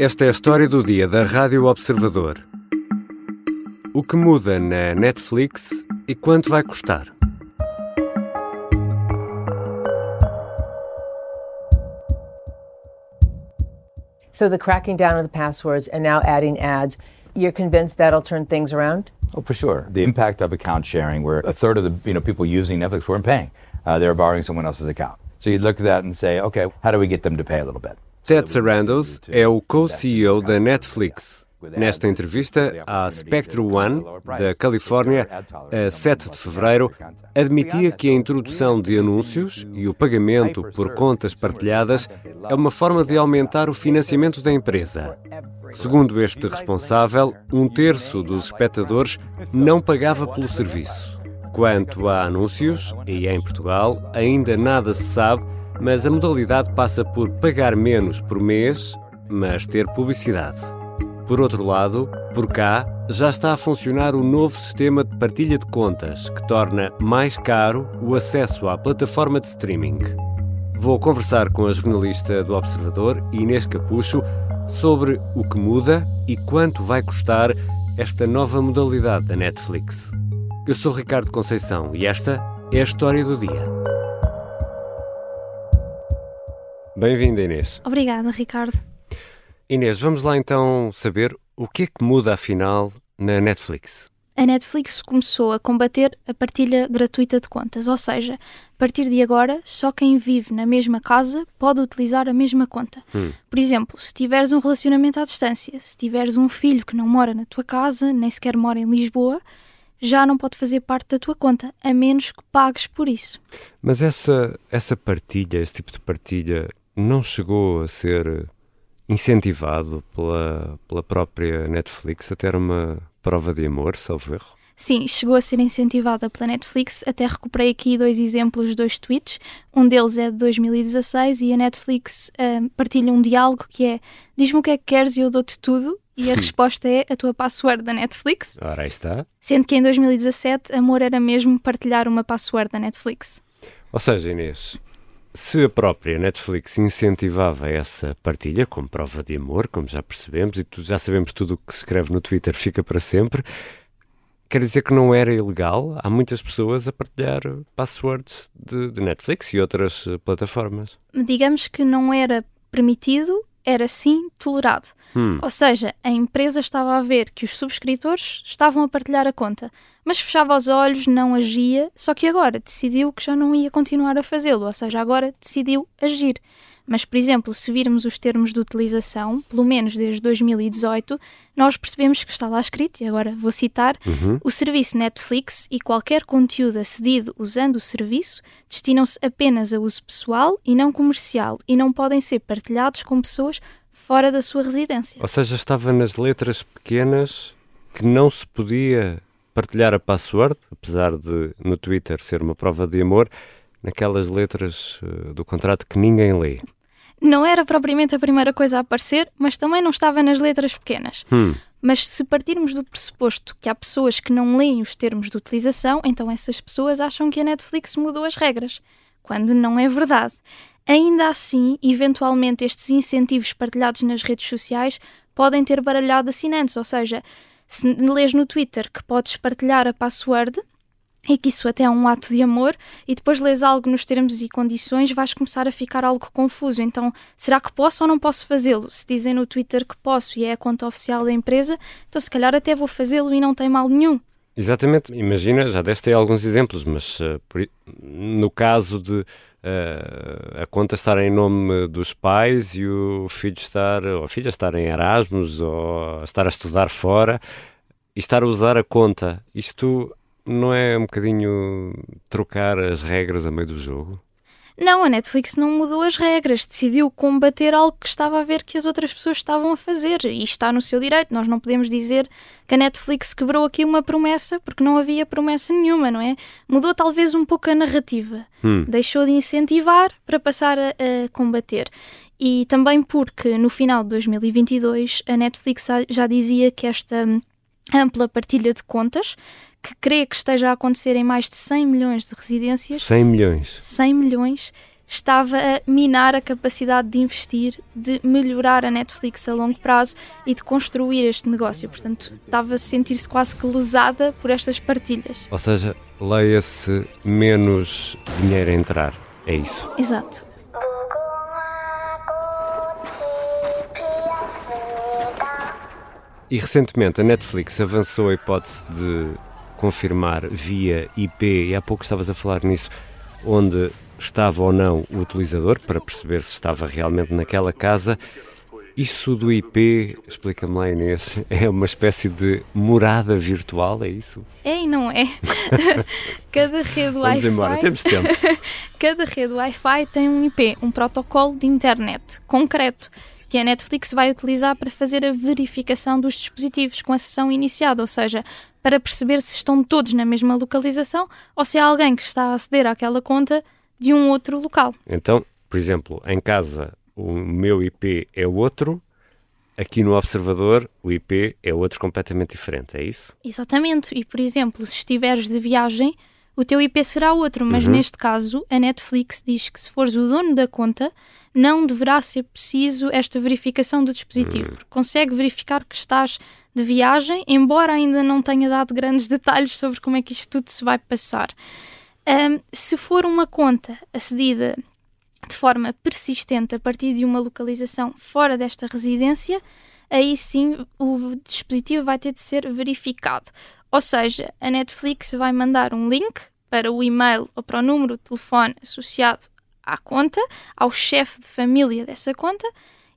Esta é a história do dia da Rádio Observador. O que muda na Netflix e quanto vai custar? So the cracking down of the passwords and now adding ads, you're convinced that'll turn things around? Oh, for sure. The impact of account sharing, where a third of the you know people using Netflix weren't paying, uh, they were borrowing someone else's account. So you look at that and say, okay, how do we get them to pay a little bit? Ted Sarandos é o co-CEO da Netflix. Nesta entrevista à Spectrum One, da Califórnia, a 7 de fevereiro, admitia que a introdução de anúncios e o pagamento por contas partilhadas é uma forma de aumentar o financiamento da empresa. Segundo este responsável, um terço dos espectadores não pagava pelo serviço. Quanto a anúncios, e em Portugal, ainda nada se sabe, mas a modalidade passa por pagar menos por mês, mas ter publicidade. Por outro lado, por cá, já está a funcionar o novo sistema de partilha de contas, que torna mais caro o acesso à plataforma de streaming. Vou conversar com a jornalista do Observador, Inês Capucho, sobre o que muda e quanto vai custar esta nova modalidade da Netflix. Eu sou Ricardo Conceição e esta é a história do dia. Bem-vinda, Inês. Obrigada, Ricardo. Inês, vamos lá então saber o que é que muda afinal na Netflix. A Netflix começou a combater a partilha gratuita de contas, ou seja, a partir de agora, só quem vive na mesma casa pode utilizar a mesma conta. Hum. Por exemplo, se tiveres um relacionamento à distância, se tiveres um filho que não mora na tua casa, nem sequer mora em Lisboa, já não pode fazer parte da tua conta, a menos que pagues por isso. Mas essa, essa partilha, esse tipo de partilha, não chegou a ser incentivado pela, pela própria Netflix até era uma prova de amor, salvo erro? Sim, chegou a ser incentivada pela Netflix. Até recuperei aqui dois exemplos, dois tweets. Um deles é de 2016 e a Netflix uh, partilha um diálogo que é: Diz-me o que é que queres e eu dou-te tudo. E a resposta é a tua password da Netflix. Ora, aí está. Sendo que em 2017 amor era mesmo partilhar uma password da Netflix. Ou seja, Inês, se a própria Netflix incentivava essa partilha como prova de amor, como já percebemos, e tu, já sabemos tudo o que se escreve no Twitter fica para sempre, quer dizer que não era ilegal? Há muitas pessoas a partilhar passwords de, de Netflix e outras plataformas. Digamos que não era permitido, era sim tolerado. Hum. Ou seja, a empresa estava a ver que os subscritores estavam a partilhar a conta, mas fechava os olhos, não agia, só que agora decidiu que já não ia continuar a fazê-lo, ou seja, agora decidiu agir. Mas, por exemplo, se virmos os termos de utilização, pelo menos desde 2018, nós percebemos que está lá escrito, e agora vou citar: Uhum. o serviço Netflix e qualquer conteúdo acedido usando o serviço destinam-se apenas a uso pessoal e não comercial e não podem ser partilhados com pessoas fora da sua residência. Ou seja, estava nas letras pequenas que não se podia partilhar a password, apesar de no Twitter ser uma prova de amor, naquelas letras uh, do contrato que ninguém lê. Não era propriamente a primeira coisa a aparecer, mas também não estava nas letras pequenas. Hum. Mas se partirmos do pressuposto que há pessoas que não leem os termos de utilização, então essas pessoas acham que a Netflix mudou as regras, quando não é verdade. Ainda assim, eventualmente estes incentivos partilhados nas redes sociais podem ter baralhado assinantes, ou seja, se lês no Twitter que podes partilhar a password e que isso até é um ato de amor, e depois lês algo nos termos e condições, vais começar a ficar algo confuso. Então, será que posso ou não posso fazê-lo? Se dizem no Twitter que posso e é a conta oficial da empresa, então se calhar até vou fazê-lo e não tem mal nenhum. Exatamente, imagina, já deste aí alguns exemplos, mas uh, no caso de uh, a conta estar em nome dos pais e o filho estar, ou a filha estar em Erasmus ou estar a estudar fora e estar a usar a conta, isto não é um bocadinho trocar as regras a meio do jogo? Não, a Netflix não mudou as regras, decidiu combater algo que estava a ver que as outras pessoas estavam a fazer e está no seu direito. Nós não podemos dizer que a Netflix quebrou aqui uma promessa porque não havia promessa nenhuma, não é? Mudou talvez um pouco a narrativa, Hum. deixou de incentivar para passar a, a combater. E também porque no final de 2022 a Netflix já- dizia que esta ampla partilha de contas, que crê que esteja a acontecer em mais de 100 milhões de residências, 100 milhões. 100 milhões, estava a minar a capacidade de investir, de melhorar a Netflix a longo prazo e de construir este negócio. Portanto, estava a sentir-se quase que lesada por estas partilhas. Ou seja, leia-se menos dinheiro a entrar. É isso. Exato. E recentemente a Netflix avançou a hipótese de confirmar via IP, e há pouco estavas a falar nisso, onde estava ou não o utilizador, para perceber se estava realmente naquela casa. Isso do IP, explica-me lá Inês, é uma espécie de morada virtual, é isso? É e não é. cada rede Vamos Wi-Fi. embora, temos tempo. cada rede Wi-Fi tem um IP, um protocolo de internet concreto, que a Netflix vai utilizar para fazer a verificação dos dispositivos com a sessão iniciada, ou seja, para perceber se estão todos na mesma localização ou se há alguém que está a aceder àquela conta de um outro local. Então, por exemplo, em casa o meu IP é outro, aqui no observador o IP é outro completamente diferente, é isso? Exatamente, e por exemplo, se estiveres de viagem, o teu IP será outro, mas Uhum. neste caso a Netflix diz que se fores o dono da conta, não deverá ser preciso esta verificação do dispositivo, porque consegue verificar que estás de viagem, embora ainda não tenha dado grandes detalhes sobre como é que isto tudo se vai passar. Ahm, se for uma conta acedida de forma persistente a partir de uma localização fora desta residência, aí sim o dispositivo vai ter de ser verificado. Ou seja, a Netflix vai mandar um link para o e-mail ou para o número de telefone associado à conta, ao chefe de família dessa conta,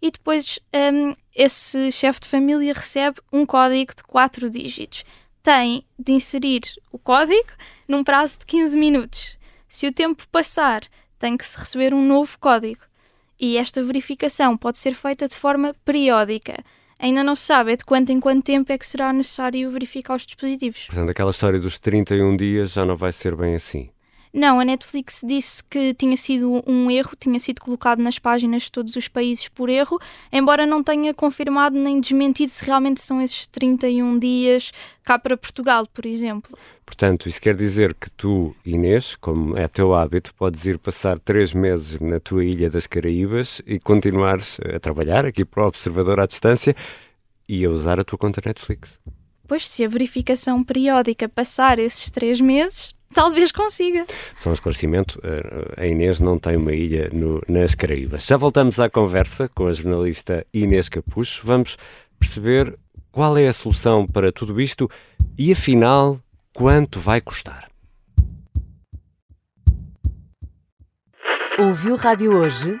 e depois hum, esse chefe de família recebe um código de 4 dígitos. Tem de inserir o código num prazo de 15 minutos. Se o tempo passar, tem que se receber um novo código. E esta verificação pode ser feita de forma periódica. Ainda não se sabe de quanto em quanto tempo é que será necessário verificar os dispositivos. Portanto, aquela história dos 31 dias já não vai ser bem assim. Não, a Netflix disse que tinha sido um erro, tinha sido colocado nas páginas de todos os países por erro, embora não tenha confirmado nem desmentido se realmente são esses 31 dias cá para Portugal, por exemplo. Portanto, isso quer dizer que tu, Inês, como é teu hábito, podes ir passar três meses na tua ilha das Caraíbas e continuares a trabalhar aqui para o Observador à distância e a usar a tua conta Netflix. Pois, se a verificação periódica passar esses três meses, talvez consiga. Só um esclarecimento, eh, a Inês não tem uma ilha no- nas Caraíbas. Já voltamos à conversa com a jornalista Inês Capucho. Vamos perceber qual é a solução para tudo isto e, afinal, quanto vai custar. Ouviu Rádio Hoje?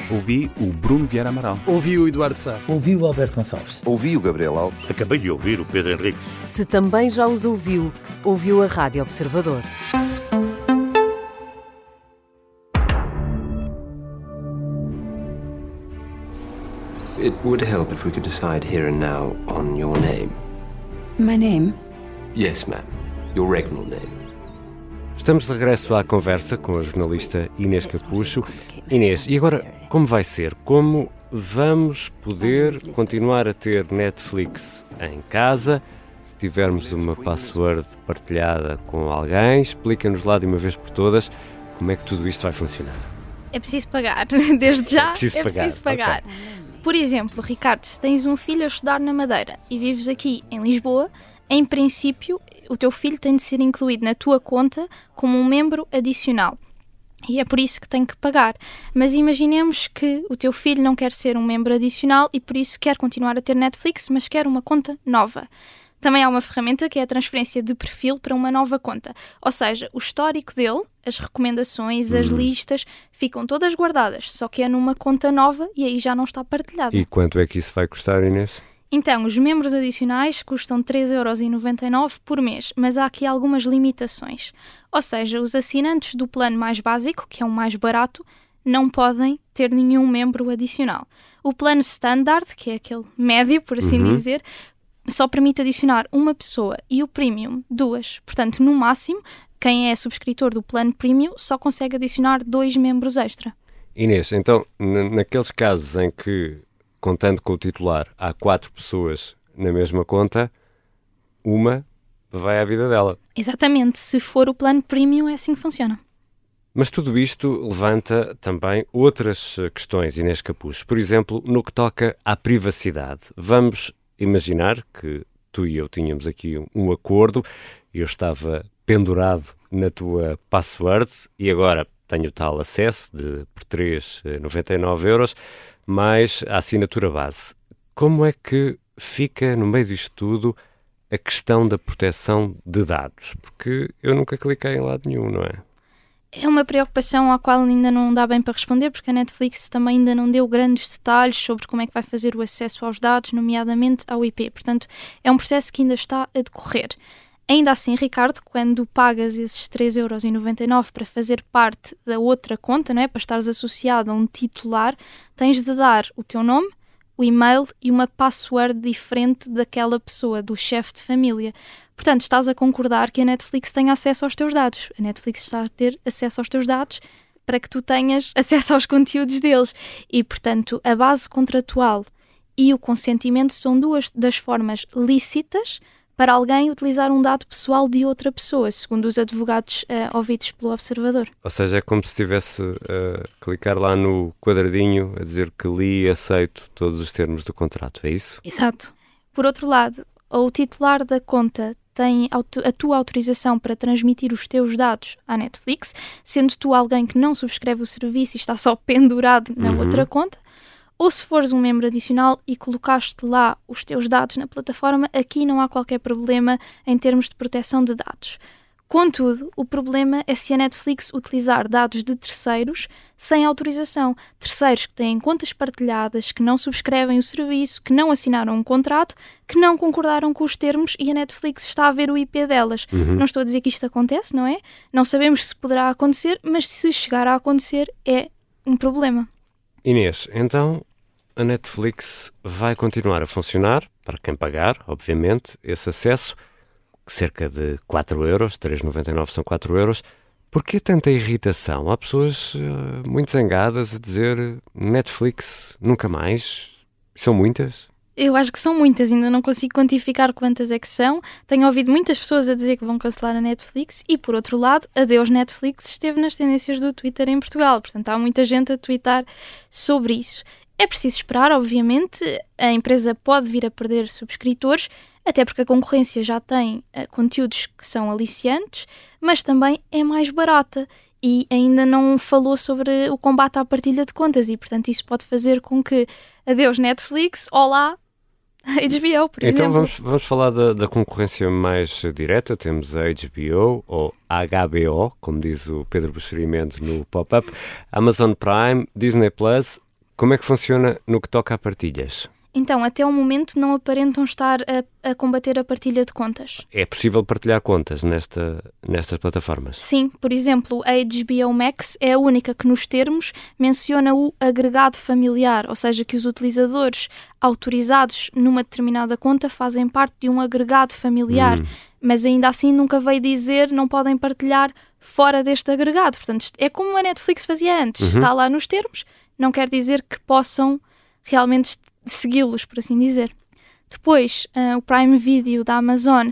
Ouvi o Bruno Vieira Amaral. Ouvi o Eduardo Sá. Ouvi o Alberto Gonçalves. Ouvi o Gabriel Alves. Acabei de ouvir o Pedro Henrique. Se também já os ouviu, ouviu a Rádio Observador. It would help if we could decide here and now on your name. My name? Yes, ma'am. Your regnal name. Estamos de regresso à conversa com a jornalista Inês Capucho. Inês, e agora como vai ser? Como vamos poder continuar a ter Netflix em casa? Se tivermos uma password partilhada com alguém, explica-nos lá de uma vez por todas como é que tudo isto vai funcionar. É preciso pagar, desde já É preciso é pagar, preciso pagar. ok. Por exemplo, Ricardo, se tens um filho a estudar na Madeira e vives aqui em Lisboa, em princípio o teu filho tem de ser incluído na tua conta como um membro adicional. E é por isso que tem que pagar. Mas imaginemos que o teu filho não quer ser um membro adicional e por isso quer continuar a ter Netflix, mas quer uma conta nova. Também há uma ferramenta que é a transferência de perfil para uma nova conta. Ou seja, o histórico dele, as recomendações, as Hum. listas, ficam todas guardadas, só que é numa conta nova e aí já não está partilhada. E quanto é que isso vai custar, Inês? Então, os membros adicionais custam 3,99€ por mês, mas há aqui algumas limitações. Ou seja, os assinantes do plano mais básico, que é o mais barato, não podem ter nenhum membro adicional. O plano standard, que é aquele médio, por assim uhum. dizer, só permite adicionar uma pessoa e o premium duas. Portanto, no máximo, quem é subscritor do plano premium só consegue adicionar dois membros extra. Inês, então, naqueles casos em que, contando com o titular, há quatro pessoas na mesma conta, uma vai à vida dela. Exatamente. Se for o plano premium, é assim que funciona. Mas tudo isto levanta também outras questões, Inês Capuz. Por exemplo, no que toca à privacidade. Vamos imaginar que tu e eu tínhamos aqui um acordo, eu estava pendurado na tua password e agora tenho tal acesso de, por 3,99 euros, mais a assinatura base. Como é que fica no meio disto tudo a questão da proteção de dados? Porque eu nunca cliquei em lado nenhum, não é? É uma preocupação à qual ainda não dá bem para responder, porque a Netflix também ainda não deu grandes detalhes sobre como é que vai fazer o acesso aos dados, nomeadamente ao IP. Portanto, é um processo que ainda está a decorrer. Ainda assim, Ricardo, quando pagas esses 3,99€ para fazer parte da outra conta, não é? para estares associado a um titular, tens de dar o teu nome, o e-mail e uma password diferente daquela pessoa, do chefe de família. Portanto, estás a concordar que a Netflix tenha acesso aos teus dados. A Netflix está a ter acesso aos teus dados para que tu tenhas acesso aos conteúdos deles. E, portanto, a base contratual e o consentimento são duas das formas lícitas para alguém utilizar um dado pessoal de outra pessoa, segundo os advogados uh, ouvidos pelo observador. Ou seja, é como se estivesse a uh, clicar lá no quadradinho a dizer que li e aceito todos os termos do contrato, é isso? Exato. Por outro lado, o titular da conta tem a tua autorização para transmitir os teus dados à Netflix, sendo tu alguém que não subscreve o serviço e está só pendurado na uhum. outra conta, ou se fores um membro adicional e colocaste lá os teus dados na plataforma, aqui não há qualquer problema em termos de proteção de dados. Contudo, o problema é se a Netflix utilizar dados de terceiros sem autorização. Terceiros que têm contas partilhadas, que não subscrevem o serviço, que não assinaram um contrato, que não concordaram com os termos e a Netflix está a ver o IP delas. Uhum. Não estou a dizer que isto acontece, não é? Não sabemos se poderá acontecer, mas se chegar a acontecer é um problema. Inês, então a Netflix vai continuar a funcionar, para quem pagar, obviamente, esse acesso, cerca de 4 euros, 3,99 são 4 euros. Por que tanta irritação? Há pessoas uh, muito zangadas a dizer Netflix nunca mais. São muitas? Eu acho que são muitas, ainda não consigo quantificar quantas é que são. Tenho ouvido muitas pessoas a dizer que vão cancelar a Netflix e, por outro lado, adeus Netflix esteve nas tendências do Twitter em Portugal. Portanto, há muita gente a twittar sobre isso. É preciso esperar, obviamente, a empresa pode vir a perder subscritores, até porque a concorrência já tem uh, conteúdos que são aliciantes, mas também é mais barata e ainda não falou sobre o combate à partilha de contas e, portanto, isso pode fazer com que adeus Netflix, olá HBO, por então exemplo. Então vamos, vamos falar da, da, concorrência mais direta. Temos a HBO, ou HBO, como diz o Pedro Buxeri no pop-up, Amazon Prime, Disney Plus como é que funciona no que toca a partilhas? Então, até o momento não aparentam estar a, a, combater a partilha de contas. É possível partilhar contas nesta, nestas plataformas? Sim, por exemplo, a HBO Max é a única que nos termos menciona o agregado familiar, ou seja, que os utilizadores autorizados numa determinada conta fazem parte de um agregado familiar, hum. mas ainda assim nunca veio dizer não podem partilhar fora deste agregado. Portanto, é como a Netflix fazia antes, uhum. está lá nos termos, não quer dizer que possam realmente segui-los, por assim dizer. Depois, uh, o Prime Video da Amazon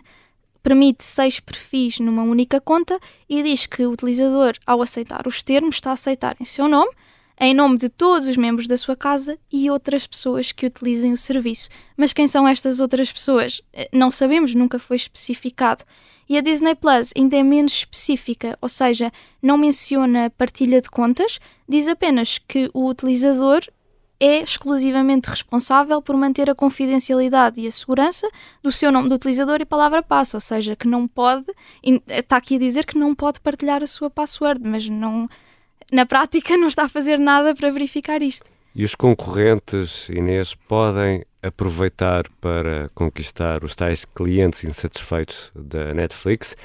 permite seis perfis numa única conta e diz que o utilizador, ao aceitar os termos, está a aceitar em seu nome, em nome de todos os membros da sua casa e outras pessoas que utilizem o serviço. Mas quem são estas outras pessoas? Eh, não sabemos, nunca foi especificado. E a Disney Plus ainda é menos específica, ou seja, não menciona partilha de contas, diz apenas que o utilizador é exclusivamente responsável por manter a confidencialidade e a segurança do seu nome do utilizador e palavra passe, ou seja, que não pode, está aqui a dizer que não pode partilhar a sua password, mas não, na prática não está a fazer nada para verificar isto. E os concorrentes, Inês, podem aproveitar para conquistar os tais clientes insatisfeitos da Netflix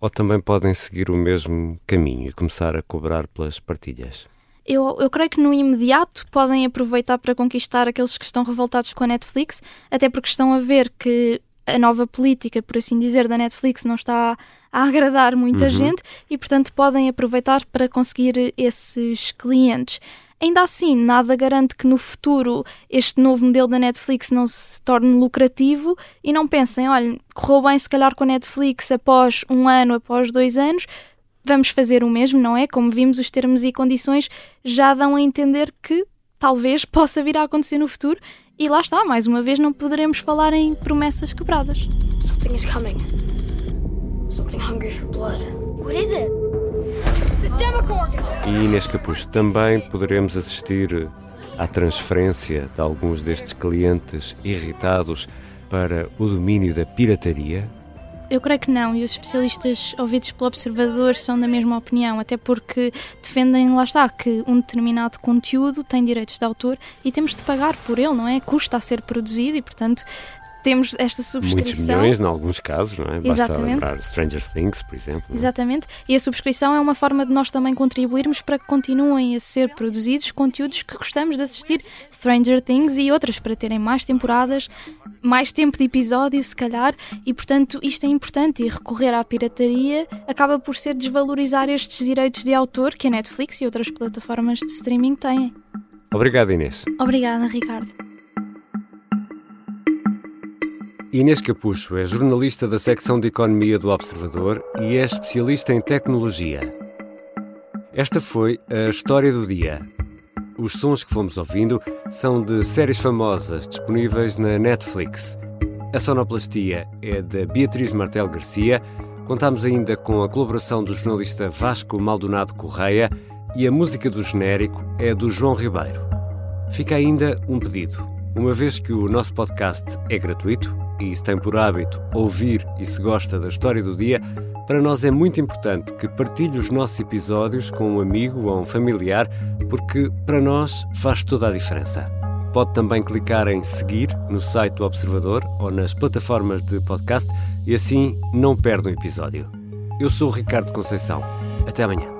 ou também podem seguir o mesmo caminho e começar a cobrar pelas partilhas? Eu, eu creio que no imediato podem aproveitar para conquistar aqueles que estão revoltados com a Netflix, até porque estão a ver que a nova política, por assim dizer, da Netflix não está a agradar muita uhum. gente e, portanto, podem aproveitar para conseguir esses clientes. Ainda assim, nada garante que no futuro este novo modelo da Netflix não se torne lucrativo e não pensem, olha, correu bem se calhar com a Netflix após um ano, após dois anos, vamos fazer o mesmo, não é? Como vimos, os termos e condições já dão a entender que talvez possa vir a acontecer no futuro e lá está, mais uma vez não poderemos falar em promessas quebradas. Something is coming. Something hungry for blood. What is it? E Inês Capucho, também poderemos assistir à transferência de alguns destes clientes irritados para o domínio da pirataria? Eu creio que não, e os especialistas ouvidos pelo observador são da mesma opinião, até porque defendem, lá está, que um determinado conteúdo tem direitos de autor e temos de pagar por ele, não é? Custa a ser produzido e, portanto, temos esta subscrição. Muitos milhões, em alguns casos, não é? Basta Exatamente. lembrar Stranger Things, por exemplo. É? Exatamente. E a subscrição é uma forma de nós também contribuirmos para que continuem a ser produzidos conteúdos que gostamos de assistir, Stranger Things e outras, para terem mais temporadas, mais tempo de episódio, se calhar, e portanto isto é importante. E recorrer à pirataria acaba por ser desvalorizar estes direitos de autor que a Netflix e outras plataformas de streaming têm. Obrigado, Inês. Obrigada, Ricardo. Inês Capucho é jornalista da secção de Economia do Observador e é especialista em tecnologia. Esta foi a história do dia. Os sons que fomos ouvindo são de séries famosas disponíveis na Netflix. A sonoplastia é da Beatriz Martel Garcia. Contamos ainda com a colaboração do jornalista Vasco Maldonado Correia e a música do genérico é do João Ribeiro. Fica ainda um pedido. Uma vez que o nosso podcast é gratuito, e se tem por hábito ouvir e se gosta da história do dia, para nós é muito importante que partilhe os nossos episódios com um amigo ou um familiar, porque para nós faz toda a diferença. Pode também clicar em seguir no site do Observador ou nas plataformas de podcast e assim não perde um episódio. Eu sou o Ricardo Conceição. Até amanhã.